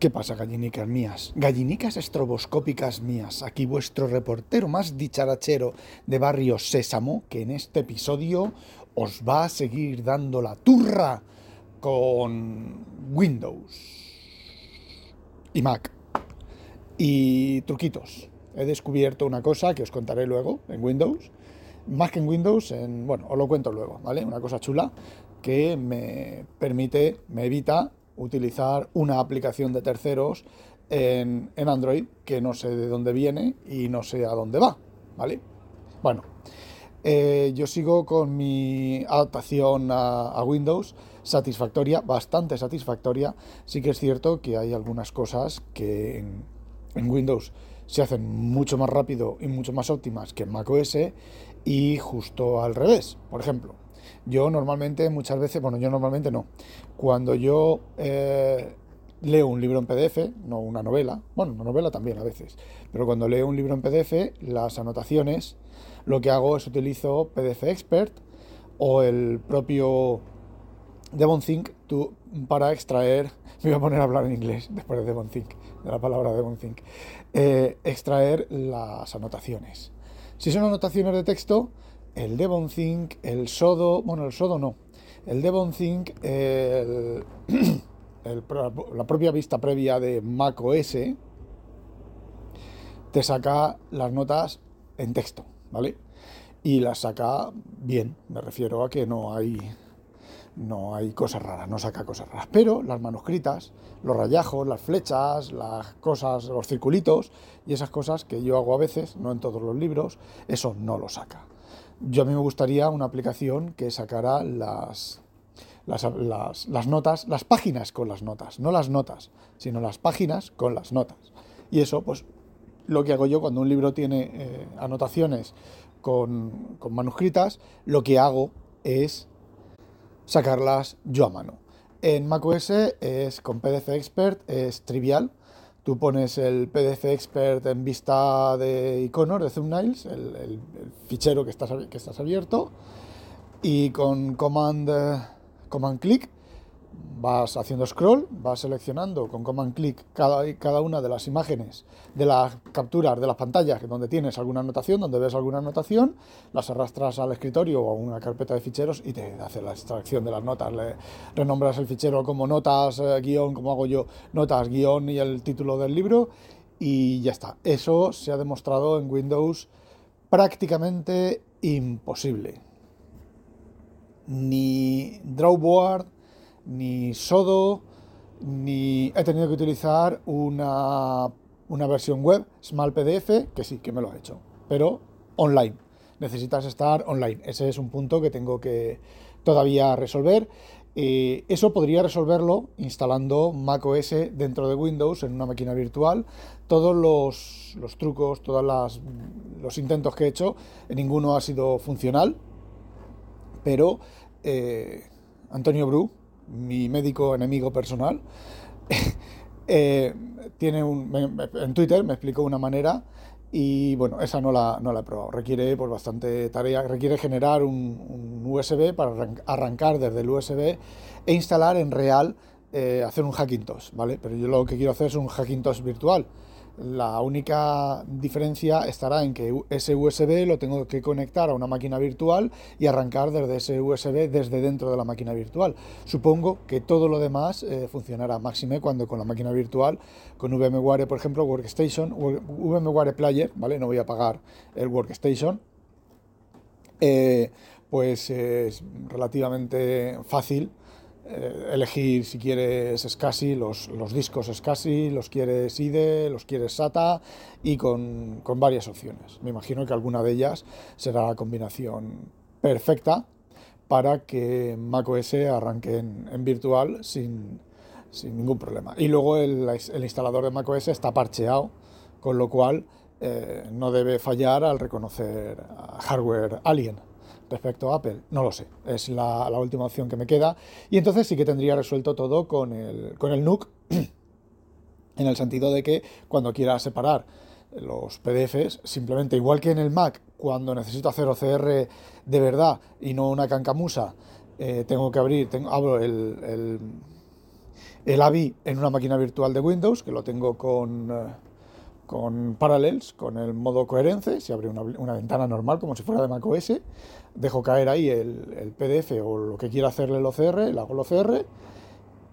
¿Qué pasa, gallinicas mías? Gallinicas estroboscópicas mías. Aquí vuestro reportero más dicharachero de Barrio Sésamo, que en este episodio os va a seguir dando la turra con Windows y Mac. Y truquitos. He descubierto una cosa que os contaré luego en Windows. Más que en Windows, en, bueno, os lo cuento luego, ¿vale? Una cosa chula que me permite, me evita utilizar una aplicación de terceros en, Android que no sé de dónde viene y no sé a dónde va, ¿vale? Bueno, eh, yo sigo con mi adaptación a, Windows satisfactoria, bastante satisfactoria. Sí que es cierto que hay algunas cosas que en, en Windows se hacen mucho más rápido y mucho más óptimas que en macOS y justo al revés. Por ejemplo, yo normalmente, muchas veces, bueno, yo normalmente no. Cuando yo eh, leo un libro en PDF, no una novela, bueno, una novela también a veces, pero cuando leo un libro en PDF, las anotaciones, lo que hago es utilizo PDF Expert o el propio DevonThink para extraer, me voy a poner a hablar en inglés después de DevonThink, de la palabra DevonThink, eh, extraer las anotaciones. Si son anotaciones de texto, el DevonThink, el Sodo, bueno, el Sodo no, el DevonThink, el, la propia vista previa de macOS te saca las notas en texto, ¿vale? Y las saca bien, me refiero a que no hay no hay cosas raras, no saca cosas raras. Pero las manuscritas, los rayajos, las flechas, las cosas, los circulitos y esas cosas que yo hago a veces, no en todos los libros, eso no lo saca. Yo a mí me gustaría una aplicación que sacara las, las, notas, las páginas con las notas, no las notas, sino las páginas con las notas. Y eso, pues, lo que hago yo cuando un libro tiene eh, anotaciones con, con manuscritas, lo que hago es sacarlas yo a mano. En macOS es con PDF Expert, es trivial, Tú pones el PDF Expert en vista de iconos, de thumbnails, el, fichero que estás, que estás abierto, y con Command, command Click vas haciendo scroll, vas seleccionando con command click cada, cada una de las imágenes de las capturas de las pantallas donde tienes alguna anotación, donde ves alguna anotación, las arrastras al escritorio o a una carpeta de ficheros y te hace la extracción de las notas. Le renombras el fichero como notas, eh, guion, como hago yo, notas, guion y el título del libro y ya está. Eso se ha demostrado en Windows prácticamente imposible. Ni Drawboard ni Sodo, ni he tenido que utilizar una, versión web, Small PDF, que sí, que me lo ha hecho, pero online. Necesitas estar online. Ese es un punto que tengo que todavía resolver. Eh, eso podría resolverlo instalando macOS dentro de Windows en una máquina virtual. Todos los, trucos, todos los intentos que he hecho, ninguno ha sido funcional, pero eh, Antonio Bru, mi médico enemigo personal, eh, tiene un, en Twitter me explicó una manera y bueno, esa no la, no la he probado. Requiere pues, bastante tarea, requiere generar un, USB para arrancar desde el USB e instalar en real, eh, hacer un Hackintosh, ¿vale? Pero yo lo que quiero hacer es un Hackintosh virtual. La única diferencia estará en que ese USB lo tengo que conectar a una máquina virtual y arrancar desde ese USB desde dentro de la máquina virtual. Supongo que todo lo demás eh, funcionará máxime cuando con la máquina virtual, con VMware, por ejemplo, Workstation, VMware Player, ¿vale? No voy a pagar el Workstation. Eh, pues es relativamente fácil eh, elegir si quieres SCSI, los, los discos SCSI, los quieres IDE, los quieres SATA y con, varias opciones. Me imagino que alguna de ellas será la combinación perfecta para que macOS arranque en, virtual sin, ningún problema. Y luego el, instalador de macOS está parcheado, con lo cual eh, no debe fallar al reconocer hardware alien respecto a Apple? No lo sé, es la, última opción que me queda. Y entonces sí que tendría resuelto todo con el, con el NUC, en el sentido de que cuando quiera separar los PDFs, simplemente igual que en el Mac, cuando necesito hacer OCR de verdad y no una cancamusa, eh, tengo que abrir, abro el, el AVI en una máquina virtual de Windows, que lo tengo con, eh, con Parallels, con el modo coherente, se abre una, ventana normal como si fuera de macOS, dejo caer ahí el, el, PDF o lo que quiera hacerle el OCR, le hago el OCR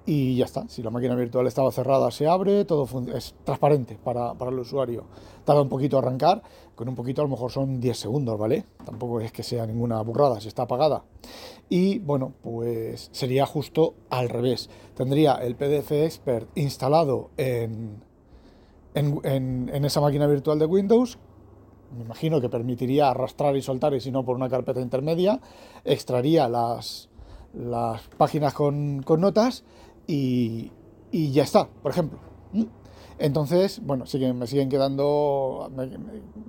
y ya está. Si la máquina virtual estaba cerrada, se abre, todo es transparente para, para, el usuario. Tarda un poquito arrancar, con un poquito a lo mejor son 10 segundos, ¿vale? Tampoco es que sea ninguna burrada, si está apagada. Y bueno, pues sería justo al revés. Tendría el PDF Expert instalado en, en, en, esa máquina virtual de Windows, me imagino que permitiría arrastrar y soltar y si no por una carpeta intermedia, extraería las, las páginas con, con notas y, ya está, por ejemplo. Entonces, bueno, siguen, me siguen quedando.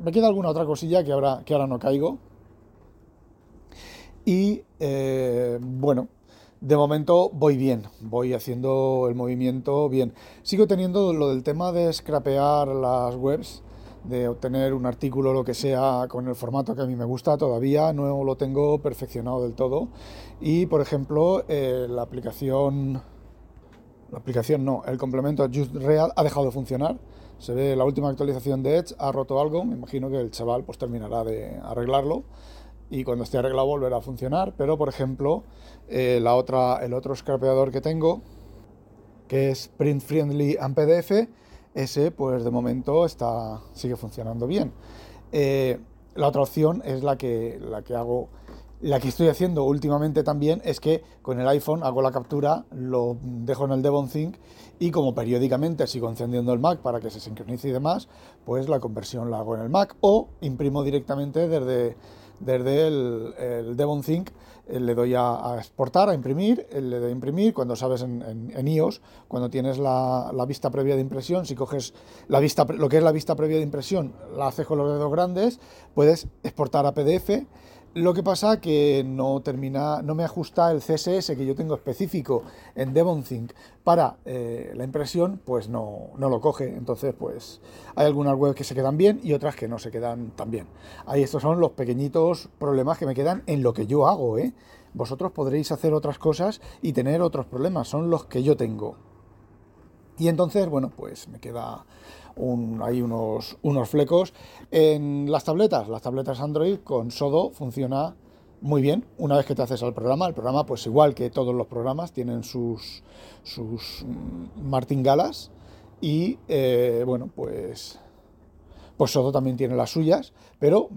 Me, queda alguna otra cosilla que ahora, que ahora no caigo. Y eh, bueno, de momento voy bien, voy haciendo el movimiento bien. Sigo teniendo lo del tema de scrapear las webs, de obtener un artículo, lo que sea, con el formato que a mí me gusta, todavía no lo tengo perfeccionado del todo. Y por ejemplo, eh, la aplicación la aplicación no, el complemento Just Real ha dejado de funcionar. Se ve la última actualización de Edge, ha roto algo, me imagino que el chaval pues terminará de arreglarlo y cuando esté arreglado volverá a funcionar, pero por ejemplo, eh, la otra, el otro scrapeador que tengo, que es Print Friendly and PDF, ese pues de momento está, sigue funcionando bien. Eh, la otra opción es la que, la que hago la que estoy haciendo últimamente también es que con el iPhone hago la captura, lo dejo en el Devon Think y como periódicamente sigo encendiendo el Mac para que se sincronice y demás, pues la conversión la hago en el Mac o imprimo directamente desde, desde el, el Devon Think, eh, le doy a, exportar, a imprimir, eh, le doy a imprimir, cuando sabes en, en, iOS, cuando tienes la, la, vista previa de impresión, si coges la vista, lo que es la vista previa de impresión, la haces con los dedos grandes, puedes exportar a PDF lo que pasa que no termina, no me ajusta el CSS que yo tengo específico en DevonThink para eh, la impresión, pues no, no, lo coge. Entonces, pues hay algunas webs que se quedan bien y otras que no se quedan tan bien. Ahí estos son los pequeñitos problemas que me quedan en lo que yo hago, ¿eh? Vosotros podréis hacer otras cosas y tener otros problemas, son los que yo tengo. Y entonces, bueno, pues me queda hay unos, unos flecos. En las tabletas, las tabletas Android con Sodo funciona muy bien una vez que te haces al programa. El programa, pues igual que todos los programas, tienen sus, sus martingalas y eh, bueno, pues, pues Sodo también tiene las suyas, pero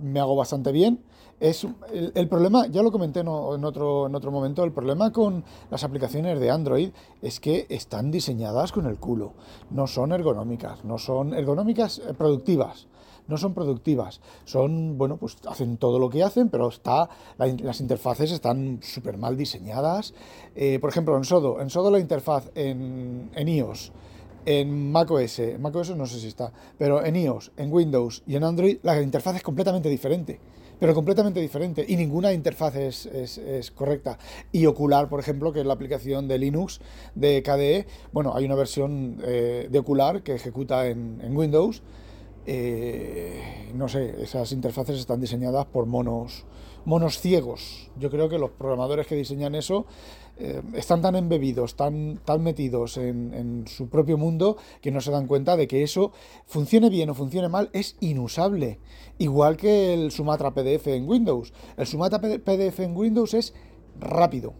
me hago bastante bien. Es el, problema, ya lo comenté en, otro, en otro momento, el problema con las aplicaciones de Android es que están diseñadas con el culo. No son ergonómicas, no son ergonómicas eh, productivas no son productivas. Son, bueno, pues hacen todo lo que hacen, pero está, las interfaces están súper mal diseñadas. Eh, por ejemplo, en Sodo, en Sodo la interfaz en iOS, en macOS, macOS no sé si está, pero en iOS, en Windows y en Android, la interfaz es completamente diferente pero completamente diferente y ninguna interfaz es, es, correcta. Y Ocular, por ejemplo, que es la aplicación de Linux de KDE, bueno, hay una versión eh, de Ocular que ejecuta en, en Windows. Eh, no sé, esas interfaces están diseñadas por monos, monos ciegos. Yo creo que los programadores que diseñan eso eh, están tan embebidos, tan, tan metidos en, su propio mundo que no se dan cuenta de que eso, funcione bien o funcione mal, es inusable. Igual que el Sumatra PDF en Windows. El Sumatra PDF en Windows es rápido.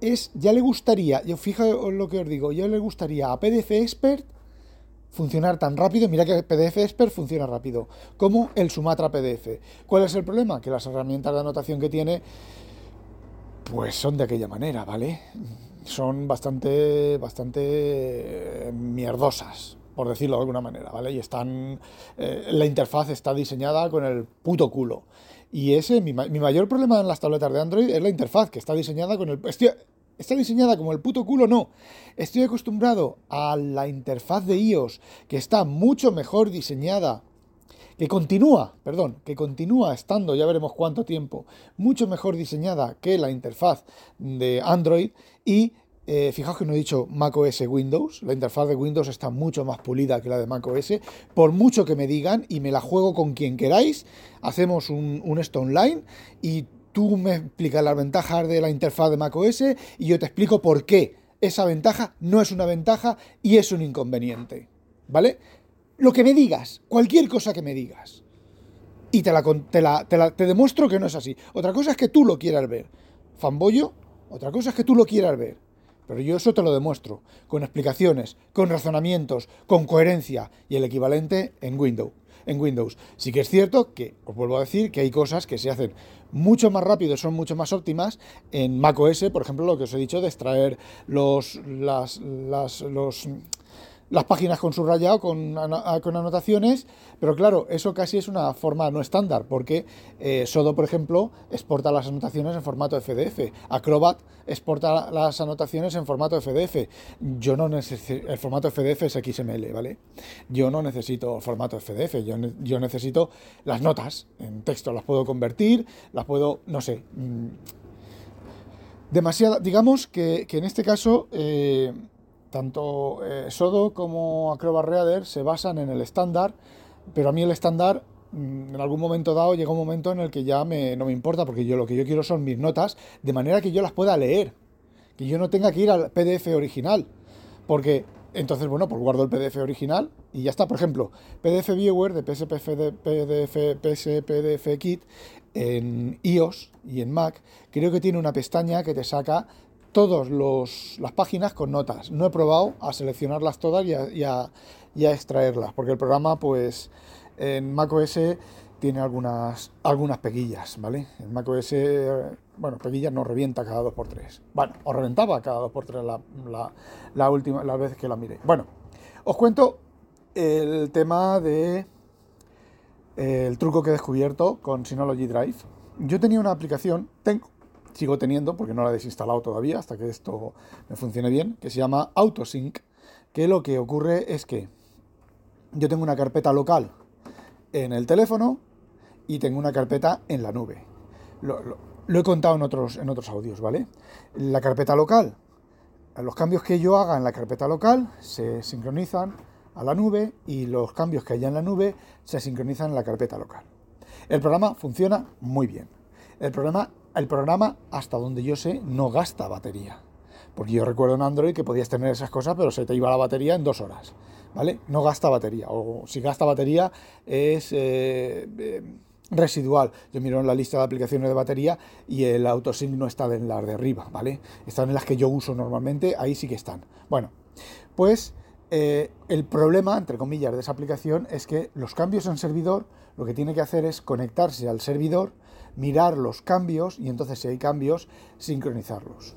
Es, ya le gustaría, yo fijaos lo que os digo, ya le gustaría a PDF Expert funcionar tan rápido, mira que PDF Expert funciona rápido, como el Sumatra PDF. ¿Cuál es el problema? Que las herramientas de anotación que tiene pues son de aquella manera, ¿vale? Son bastante, bastante eh, mierdosas, por decirlo de alguna manera, ¿vale? Y están, eh, la interfaz está diseñada con el puto culo. Y ese, mi, mi, mayor problema en las tabletas de Android es la interfaz, que está diseñada con el... está diseñada como el puto culo, no. Estoy acostumbrado a la interfaz de iOS, que está mucho mejor diseñada que continúa, perdón, que continúa estando, ya veremos cuánto tiempo, mucho mejor diseñada que la interfaz de Android y eh, fijaos que no he dicho macOS Windows, la interfaz de Windows está mucho más pulida que la de macOS, por mucho que me digan y me la juego con quien queráis, hacemos un, un esto online y tú me explicas las ventajas de la interfaz de macOS y yo te explico por qué esa ventaja no es una ventaja y es un inconveniente. ¿Vale? Lo que me digas, cualquier cosa que me digas. Y te, la, te, te demuestro que no es así. Otra cosa es que tú lo quieras ver. Fanboyo, otra cosa es que tú lo quieras ver. Pero yo eso te lo demuestro, con explicaciones, con razonamientos, con coherencia y el equivalente en Windows. En Windows. Sí que es cierto que, os vuelvo a decir, que hay cosas que se hacen mucho más rápido, son mucho más óptimas en macOS, por ejemplo, lo que os he dicho de extraer los, las, las, los las páginas con subrayado, con, con, anotaciones, pero claro, eso casi es una forma no estándar, porque eh, Sodo, por ejemplo, exporta las anotaciones en formato FDF, Acrobat exporta las anotaciones en formato FDF. Yo no necesito, el formato FDF es XML, ¿vale? Yo no necesito formato FDF, yo, yo necesito las notas en texto, las puedo convertir, las puedo, no sé... Mm, demasiada, digamos que, que en este caso... Eh, tanto eh, Sodo como Acrobat Reader se basan en el estándar, pero a mí el estándar mm, en algún momento dado llega un momento en el que ya no me importa, porque yo lo que yo quiero son mis notas, de manera que yo las pueda leer, que yo no tenga que ir al PDF original, porque entonces, bueno, pues guardo el PDF original y ya está. Por ejemplo, PDF Viewer de PSP, PDF, PDF Kit en iOS y en Mac, creo que tiene una pestaña que te saca todas las páginas con notas. No he probado a seleccionarlas todas y a, extraerlas, porque el programa, pues, en macOS tiene algunas, algunas peguillas, ¿vale? En macOS, bueno, peguillas no revienta cada 2x3. Bueno, os reventaba cada 2x3 la, la, última, la vez que la miré. Bueno, os cuento el tema de el truco que he descubierto con Synology Drive. Yo tenía una aplicación, tengo, sigo teniendo, porque no la he desinstalado todavía hasta que esto me funcione bien, que se llama AutoSync, que lo que ocurre es que yo tengo una carpeta local en el teléfono y tengo una carpeta en la nube. Lo, he contado en otros, en otros audios, ¿vale? La carpeta local, los cambios que yo haga en la carpeta local se sincronizan a la nube y los cambios que haya en la nube se sincronizan en la carpeta local. El programa funciona muy bien. El problema el programa, hasta donde yo sé, no gasta batería. Porque yo recuerdo en Android que podías tener esas cosas, pero se te iba la batería en dos horas. ¿Vale? No gasta batería. O si gasta batería es eh, eh, residual. Yo miro en la lista de aplicaciones de batería y el autosync no está en las de arriba, ¿vale? Están en las que yo uso normalmente, ahí sí que están. Bueno, pues eh, el problema, entre comillas, de esa aplicación es que los cambios en servidor lo que tiene que hacer es conectarse al servidor mirar los cambios y entonces si hay cambios, sincronizarlos.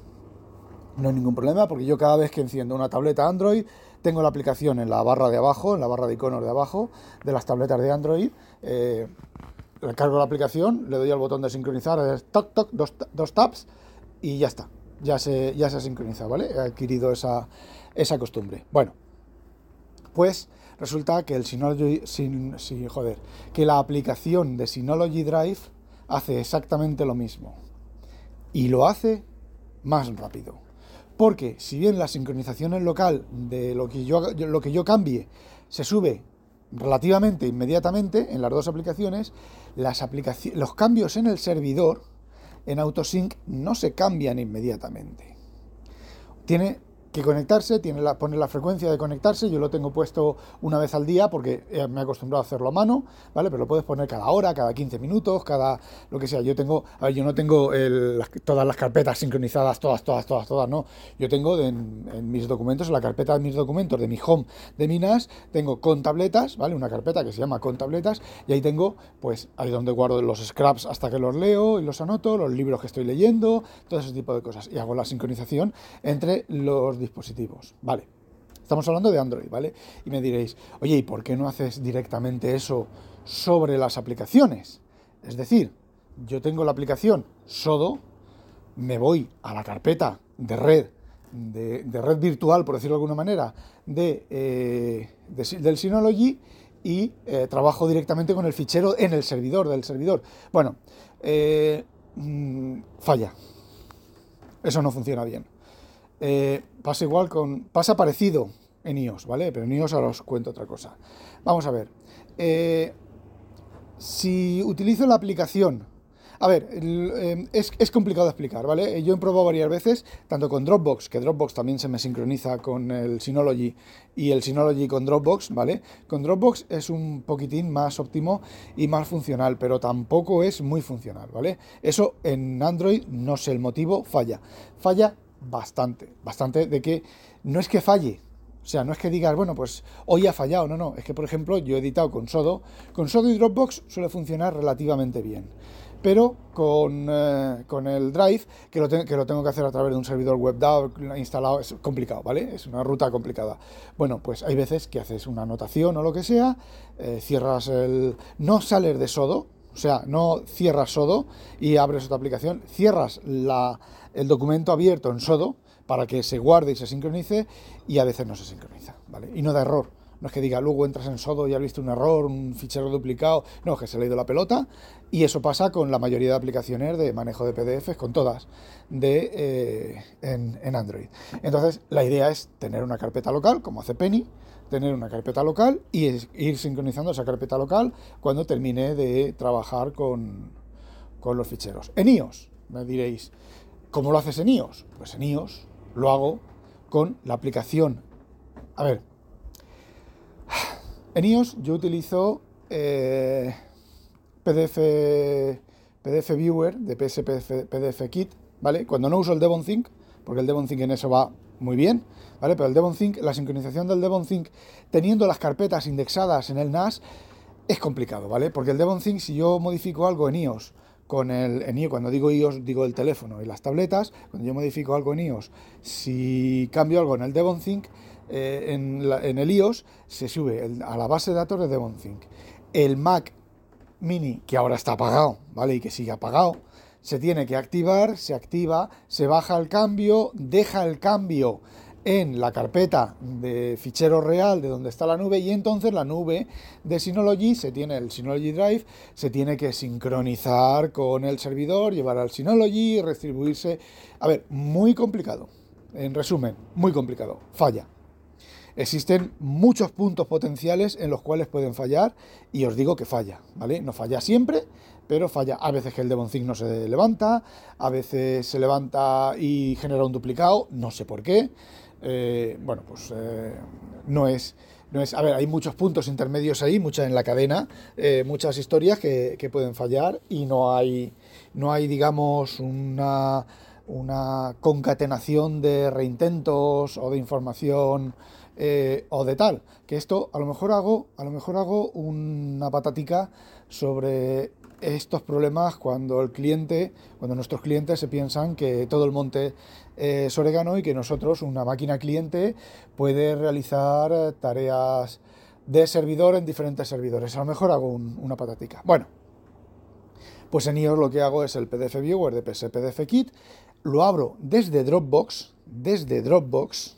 No hay ningún problema porque yo cada vez que enciendo una tableta Android tengo la aplicación en la barra de abajo, en la barra de iconos de abajo de las tabletas de Android. Eh, le cargo la aplicación, le doy al botón de sincronizar, toc, toc, dos, dos taps y ya está. Ya se, ya se ha sincronizado, ¿vale? He adquirido esa, esa costumbre. Bueno, pues resulta que el Synology, sin, joder, que la aplicación de Synology Drive hace exactamente lo mismo. Y lo hace más rápido. Porque si bien la sincronización en local de lo que yo, lo que yo cambie se sube relativamente inmediatamente en las dos aplicaciones, las los cambios en el servidor en AutoSync no se cambian inmediatamente. Tiene que conectarse, tiene la, pone la frecuencia de conectarse, yo lo tengo puesto una vez al día porque me he acostumbrado a hacerlo a mano, ¿vale? Pero lo puedes poner cada hora, cada 15 minutos, cada lo que sea. Yo tengo, a ver, yo no tengo todas las carpetas sincronizadas, todas, todas, todas, todas, no. Yo tengo en, mis documentos, en la carpeta de mis documentos, de mi home, de Minas, tengo con tabletas, ¿vale? Una carpeta que se llama con tabletas y ahí tengo, pues, ahí donde guardo los scraps hasta que los leo y los anoto, los libros que estoy leyendo, todo ese tipo de cosas. Y hago la sincronización entre los dispositivos. Vale, estamos hablando de Android, ¿vale? Y me diréis, oye, ¿y por qué no haces directamente eso sobre las aplicaciones? Es decir, yo tengo la aplicación Sodo, me voy a la carpeta de red, de, red virtual, por decirlo de alguna manera, de, eh, del Synology y eh, trabajo directamente con el fichero en el servidor del servidor. Bueno, eh, mm, falla. Eso no funciona bien. Eh, pasa igual con. pasa parecido en iOS, ¿vale? Pero en iOS ahora os cuento otra cosa. Vamos a ver. Eh, si utilizo la aplicación A ver, em, es, complicado de explicar, ¿vale? Yo he probado varias veces, tanto con Dropbox, que Dropbox también se me sincroniza con el Synology y el Synology con Dropbox, ¿vale? Con Dropbox es un poquitín más óptimo y más funcional, pero tampoco es muy funcional, ¿vale? Eso en Android, no sé el motivo, falla. Falla bastante, bastante de que no es que falle, o sea, no es que digas, bueno, pues hoy ha fallado, no, no, es que por ejemplo yo he editado con Sodo, con Sodo y Dropbox suele funcionar relativamente bien, pero con, eh, el Drive, que lo, que lo tengo que hacer a través de un servidor web DAO instalado, es complicado, ¿vale? Es una ruta complicada. Bueno, pues hay veces que haces una anotación o lo que sea, eh, cierras el... no sales de Sodo, o sea, no cierras Sodo y abres otra aplicación, cierras la, el documento abierto en Sodo, para que se guarde y se sincronice y a veces no se sincroniza, ¿vale? Y no da error. No es que diga, luego entras en Sodo y has visto un error, un fichero duplicado. No, es que se le ha ido la pelota. Y eso pasa con la mayoría de aplicaciones de manejo de PDFs, con todas, de, eh, en, Android. Entonces, la idea es tener una carpeta local, como hace Penny, tener una carpeta local y ir sincronizando esa carpeta local cuando termine de trabajar con, con los ficheros. En iOS, me diréis, ¿cómo lo haces en iOS? Pues en iOS lo hago con la aplicación. A ver, en iOS yo utilizo eh, PDF, PDF Viewer de PS PDF Kit, ¿vale? Cuando no uso el Devon Think, porque el Devon Think en eso va muy bien, ¿vale? Pero el Devon Think, la sincronización del Devon Think teniendo las carpetas indexadas en el NAS es complicado, ¿vale? Porque el Devon Think, si yo modifico algo en iOS con el en iOS, cuando digo iOS digo el teléfono y las tabletas, cuando yo modifico algo en iOS, si cambio algo en el DevonThink, eh, en, el iOS se sube a la base de datos de DevonThink. El Mac Mini, que ahora está apagado, ¿vale? Y que sigue apagado, se tiene que activar, se activa, se baja el cambio, deja el cambio en la carpeta de fichero real de donde está la nube y entonces la nube de Synology se tiene el Synology Drive se tiene que sincronizar con el servidor, llevar al Synology, restribuirse. A ver, muy complicado. En resumen, muy complicado. Falla. Existen muchos puntos potenciales en los cuales pueden fallar y os digo que falla, ¿vale? No falla siempre, pero falla. A veces que el Devon no se levanta, a veces se levanta y genera un duplicado, no sé por qué. Eh, bueno, pues eh, no es... No es, a ver, hay muchos puntos intermedios ahí, muchas en la cadena, eh, muchas historias que, pueden fallar y no hay, no hay digamos, una, una concatenación de reintentos o de información o de tal. Que esto a lo mejor hago, a lo mejor hago una patatica sobre estos problemas cuando el cliente, cuando nuestros clientes se piensan que todo el monte es orégano y que nosotros, una máquina cliente, puede realizar tareas de servidor en diferentes servidores. A lo mejor hago una patatica. Bueno, pues en iOS lo que hago es el PDF Viewer de PS PDF Kit, lo abro desde Dropbox, desde Dropbox,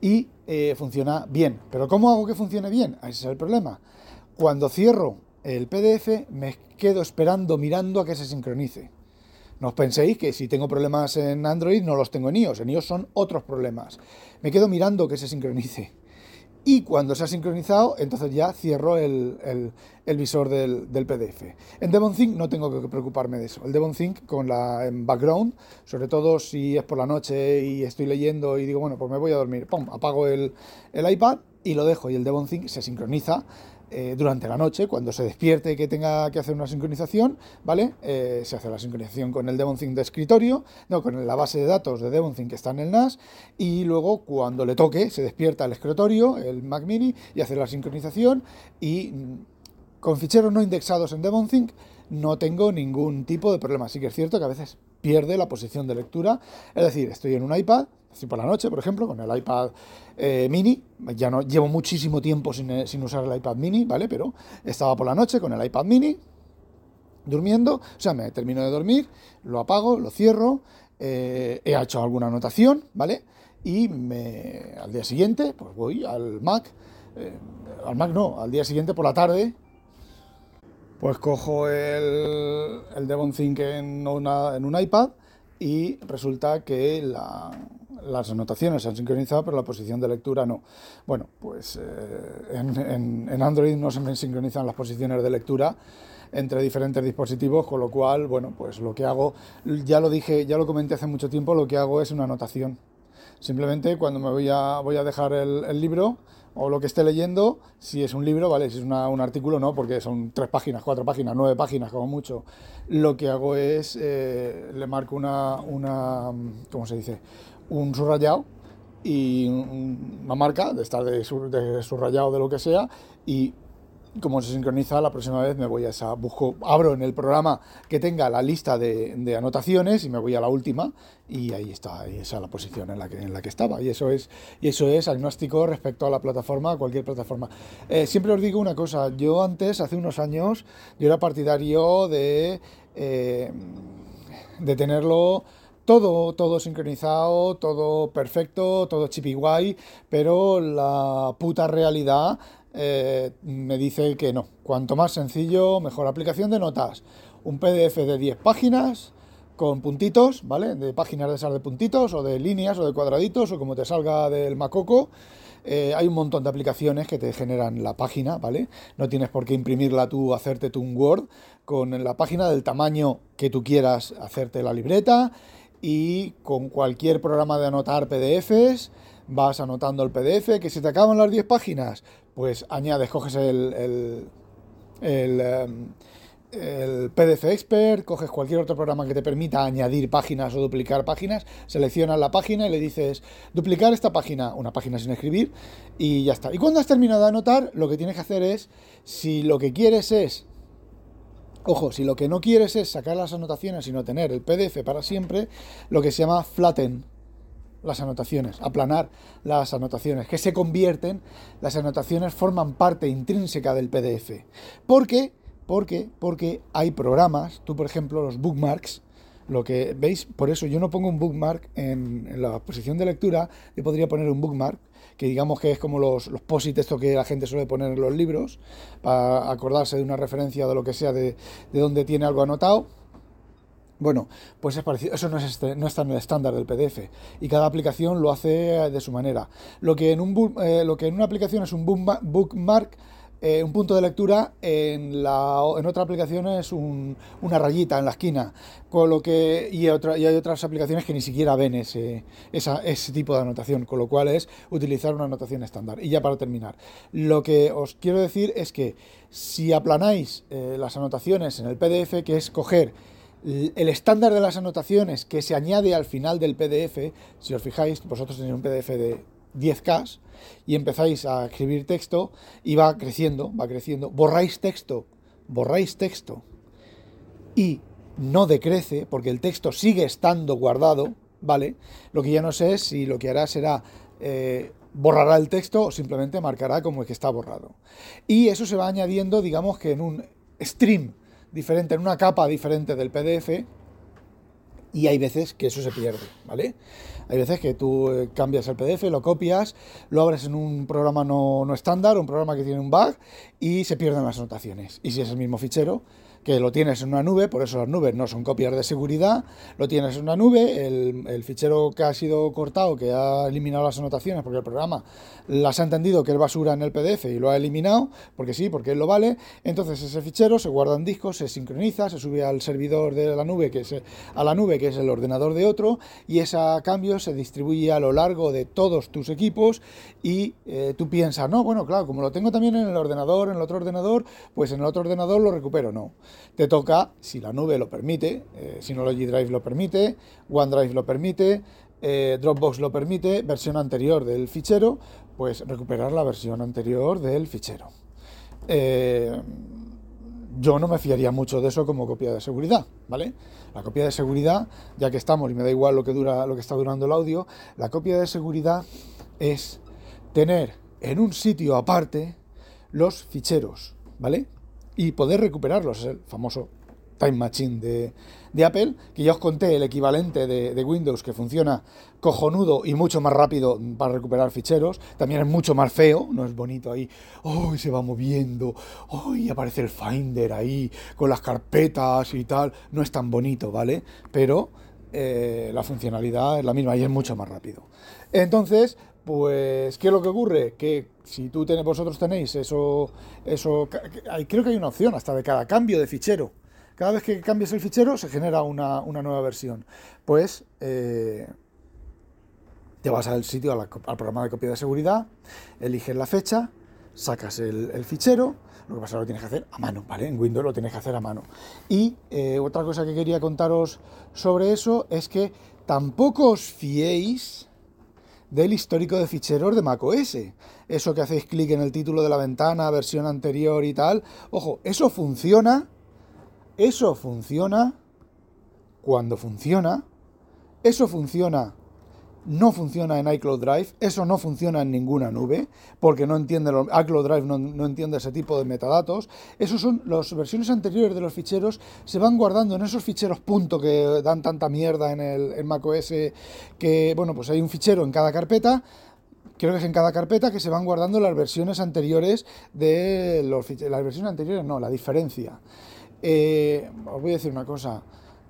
y eh, funciona bien. Pero ¿cómo hago que funcione bien? Ese es el problema. Cuando cierro el PDF me quedo esperando, mirando a que se sincronice. No os penséis que si tengo problemas en Android no los tengo en iOS. En iOS son otros problemas. Me quedo mirando que se sincronice. Y cuando se ha sincronizado, entonces ya cierro el, visor del, PDF. En DevonThink no tengo que preocuparme de eso. El DevonThink con la en background, sobre todo si es por la noche y estoy leyendo y digo, bueno, pues me voy a dormir. Pum, apago el, iPad y lo dejo. Y el DevonThink se sincroniza eh, durante la noche, cuando se despierte y que tenga que hacer una sincronización, ¿vale? Eh, se hace la sincronización con el DevonThink de escritorio, no, con la base de datos de DevonThink que está en el NAS, y luego cuando le toque, se despierta el escritorio, el Mac Mini, y hace la sincronización, y mm, con ficheros no indexados en DevonThink no tengo ningún tipo de problema. Sí que es cierto que a veces pierde la posición de lectura, es decir, estoy en un iPad, así por la noche, por ejemplo, con el iPad eh, mini, ya no llevo muchísimo tiempo eh, sin, usar el iPad mini, ¿vale? Pero estaba por la noche con el iPad mini, durmiendo, o sea, me termino de dormir, lo apago, lo cierro, eh, he hecho alguna anotación, ¿vale? Y me, al día siguiente, pues voy al Mac, al Mac no, al día siguiente por la tarde, pues cojo el, el Devon Think en, en un iPad y resulta que la, las anotaciones se han sincronizado, pero la posición de lectura no. Bueno, pues eh, en, Android no se me sincronizan las posiciones de lectura entre diferentes dispositivos, con lo cual, bueno, pues lo que hago, ya lo dije, ya lo comenté hace mucho tiempo, lo que hago es una anotación. Simplemente cuando me voy a, voy a dejar el libro, o lo que esté leyendo, si es un libro, ¿vale? Si es un artículo, no, porque son tres páginas, cuatro páginas, nueve páginas como mucho. Lo que hago es, eh, le marco una, una, ¿cómo se dice? Un subrayado y una marca de estar de, de subrayado de lo que sea y como se sincroniza, la próxima vez me voy a esa, busco, abro en el programa que tenga la lista de, anotaciones y me voy a la última y ahí está, ahí esa la posición en la que, en la que estaba. Y eso es, y eso es agnóstico respecto a la plataforma, a cualquier plataforma. Eh, siempre os digo una cosa, yo antes, hace unos años, yo era partidario de, eh, de tenerlo todo, todo sincronizado, todo perfecto, todo chipi guay, pero la puta realidad eh, me dice que no. Cuanto más sencillo, mejor. Aplicación de notas. Un PDF de 10 páginas con puntitos, ¿vale? De páginas de esas de puntitos o de líneas o de cuadraditos o como te salga del macoco. Eh, hay un montón de aplicaciones que te generan la página, ¿vale? No tienes por qué imprimirla tú, hacerte tú un Word con la página del tamaño que tú quieras, hacerte la libreta y con cualquier programa de anotar PDFs vas anotando el PDF, que si te acaban las 10 páginas, pues añades, coges el, em, el, PDF Expert, coges cualquier otro programa que te permita añadir páginas o duplicar páginas, seleccionas la página y le dices duplicar esta página, una página sin escribir, y ya está. Y cuando has terminado de anotar, lo que tienes que hacer es, si lo que quieres es Ojo, si lo que no quieres es sacar las anotaciones, sino tener el PDF para siempre, lo que se llama flatten, las anotaciones, aplanar las anotaciones, que se convierten, las anotaciones forman parte intrínseca del PDF. ¿Por qué? Porque, porque hay programas, tú por ejemplo los bookmarks, lo que veis, por eso yo no pongo un bookmark en, la posición de lectura, yo podría poner un bookmark, que digamos que es como los, los posit esto que la gente suele poner en los libros, para acordarse de una referencia de lo que sea de, de donde tiene algo anotado bueno, pues es parecido, eso no es, este, no está en el estándar del PDF y cada aplicación lo hace de su manera. Lo que en, un, eh, lo que en una aplicación es un bookmark, eh, un punto de lectura, en, la, en otra aplicación es una rayita en la esquina, con lo que, y, hay otras aplicaciones que ni siquiera ven ese, ese tipo de anotación, con lo cual es utilizar una anotación estándar. Y ya para terminar, lo que os quiero decir es que si aplanáis eh, las anotaciones en el PDF, que es coger el estándar de las anotaciones que se añade al final del PDF, si os fijáis, vosotros tenéis un PDF de 10K y empezáis a escribir texto y va creciendo, va creciendo, borráis texto, borráis texto y no decrece porque el texto sigue estando guardado, ¿vale? Lo que ya no sé es si lo que hará será eh, borrará el texto o simplemente marcará como que está borrado. Y eso se va añadiendo, digamos que en un stream diferente, en una capa diferente del PDF, y hay veces que eso se pierde, ¿vale? Hay veces que tú eh, cambias el PDF, lo copias, lo abres en un programa no, no estándar, un programa que tiene un bug, y se pierden las anotaciones. Y si es el mismo fichero, que lo tienes en una nube, por eso las nubes no son copias de seguridad, lo tienes en una nube, el, fichero que ha sido cortado, que ha eliminado las anotaciones, porque el programa las ha entendido que es basura en el PDF y lo ha eliminado, porque sí, porque él lo vale, entonces ese fichero se guarda en disco, se sincroniza, se sube al servidor de la nube, que es a la nube, que es el ordenador de otro, y ese cambio se distribuye a lo largo de todos tus equipos y eh, tú piensas, no, bueno, claro, como lo tengo también en el ordenador, en el otro ordenador, pues en el otro ordenador lo recupero, no te toca, si la nube lo permite, eh, Synology Drive lo permite, OneDrive lo permite, eh, Dropbox lo permite, versión anterior del fichero, pues recuperar la versión anterior del fichero. Eh, yo no me fiaría mucho de eso como copia de seguridad, ¿vale? La copia de seguridad, ya que estamos y me da igual lo que dura, lo que está durando el audio, la copia de seguridad es tener en un sitio aparte los ficheros, ¿vale? Y poder recuperarlos. Es el famoso Time Machine de, Apple, que ya os conté el equivalente de, Windows que funciona cojonudo y mucho más rápido para recuperar ficheros. También es mucho más feo, no es bonito ahí. ¡Oh! Se va moviendo. ¡Oh! aparece el Finder ahí con las carpetas y tal. No es tan bonito, ¿vale? Pero eh, la funcionalidad es la misma y es mucho más rápido. Entonces, pues, ¿qué es lo que ocurre? Que si tú tenés, vosotros tenéis eso, eso, creo que hay una opción hasta de cada cambio de fichero. Cada vez que cambies el fichero se genera una, nueva versión. Pues eh, te vas al sitio, al, programa de copia de seguridad, eliges la fecha, sacas el, fichero, lo que pasa es que lo tienes que hacer a mano, ¿vale? En Windows lo tienes que hacer a mano. Y eh, otra cosa que quería contaros sobre eso es que tampoco os fiéis del histórico de ficheros de macOS. Eso que hacéis clic en el título de la ventana, versión anterior y tal. Ojo, eso funciona. Eso funciona cuando funciona. Eso funciona no funciona en iCloud Drive, eso no funciona en ninguna nube, porque no entiende iCloud Drive no, entiende ese tipo de metadatos. Esos son las versiones anteriores de los ficheros, se van guardando en esos ficheros punto que dan tanta mierda en el macOS que, bueno, pues hay un fichero en cada carpeta. Creo que es en cada carpeta que se van guardando las versiones anteriores de los ficheros. Las versiones anteriores no, la diferencia. Eh, os voy a decir una cosa.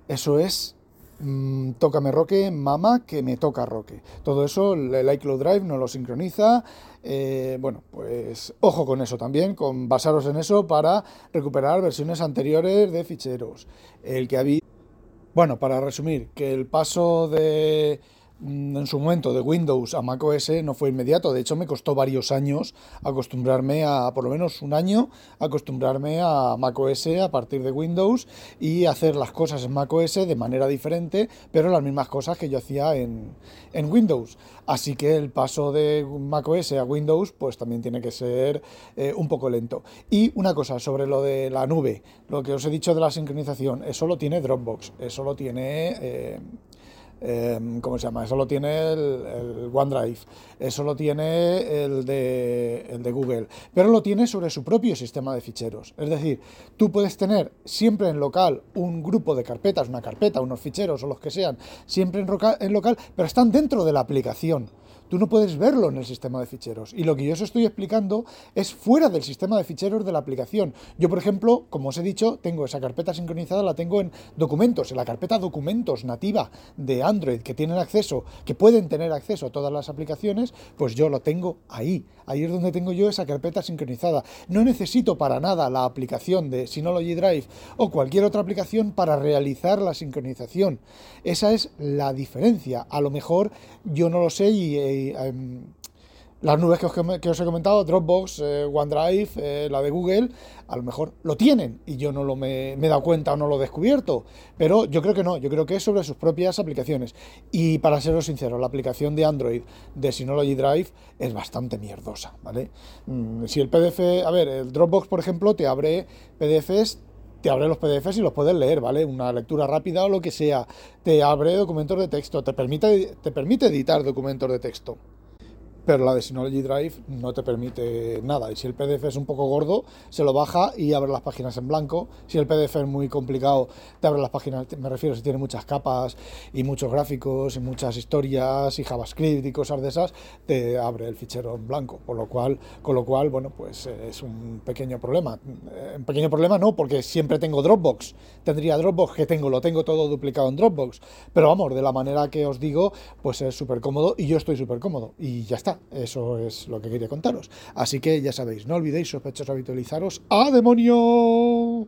Eso es Mm, tócame Roque, mamá, que me toca Roque. Todo eso el iCloud Drive no lo sincroniza. Eh, bueno, pues ojo con eso también, con basaros en eso para recuperar versiones anteriores de ficheros. El que había. Bueno, para resumir, que el paso de en su momento de Windows a macOS no fue inmediato, de hecho me costó varios años acostumbrarme a, por lo menos un año, acostumbrarme a macOS a partir de Windows y hacer las cosas en macOS de manera diferente, pero las mismas cosas que yo hacía en, Windows. Así que el paso de macOS a Windows pues también tiene que ser eh, un poco lento. Y una cosa sobre lo de la nube, lo que os he dicho de la sincronización, eso lo tiene Dropbox, eso lo tiene... Eh, Em, ¿cómo se llama? Eso lo tiene el, OneDrive, eso lo tiene el de, el de, Google, pero lo tiene sobre su propio sistema de ficheros. Es decir, tú puedes tener siempre en local un grupo de carpetas, una carpeta, unos ficheros o los que sean, siempre en, en local, pero están dentro de la aplicación tú no puedes verlo en el sistema de ficheros. Y lo que yo os estoy explicando es fuera del sistema de ficheros de la aplicación. Yo, por ejemplo, como os he dicho, tengo esa carpeta sincronizada, la tengo en documentos, en la carpeta documentos nativa de Android, que tienen acceso, que pueden tener acceso a todas las aplicaciones, pues yo lo tengo ahí. Ahí es donde tengo yo esa carpeta sincronizada. No necesito para nada la aplicación de Synology Drive o cualquier otra aplicación para realizar la sincronización. Esa es la diferencia. A lo mejor yo no lo sé y Em, las nubes que os, he comentado, Dropbox, eh, OneDrive, eh, la de Google, a lo mejor lo tienen y yo no lo me, he dado cuenta o no lo he descubierto. Pero yo creo que no, yo creo que es sobre sus propias aplicaciones. Y para seros sincero, la aplicación de Android de Synology Drive es bastante mierdosa, ¿vale? Mm, si el PDF, a ver, el Dropbox, por ejemplo, te abre PDFs te abre los PDFs y los puedes leer, ¿vale? Una lectura rápida o lo que sea. Te abre documentos de texto, te permite, te permite editar documentos de texto pero la de Synology Drive no te permite nada. Y si el PDF es un poco gordo, se lo baja y abre las páginas en blanco. Si el PDF es muy complicado, te abre las páginas, me refiero si tiene muchas capas y muchos gráficos y muchas historias y JavaScript y cosas de esas, te abre el fichero en blanco. Por lo cual, con lo cual, bueno, pues eh, es un pequeño problema. Eh, un pequeño problema no, porque siempre tengo Dropbox. Tendría Dropbox que tengo, lo tengo todo duplicado en Dropbox. Pero vamos, de la manera que os digo, pues es súper cómodo y yo estoy súper cómodo. Y ya está. Eso es lo que quería contaros. Así que ya sabéis, no olvidéis sospechosos habitualizaros. ¡A demonio!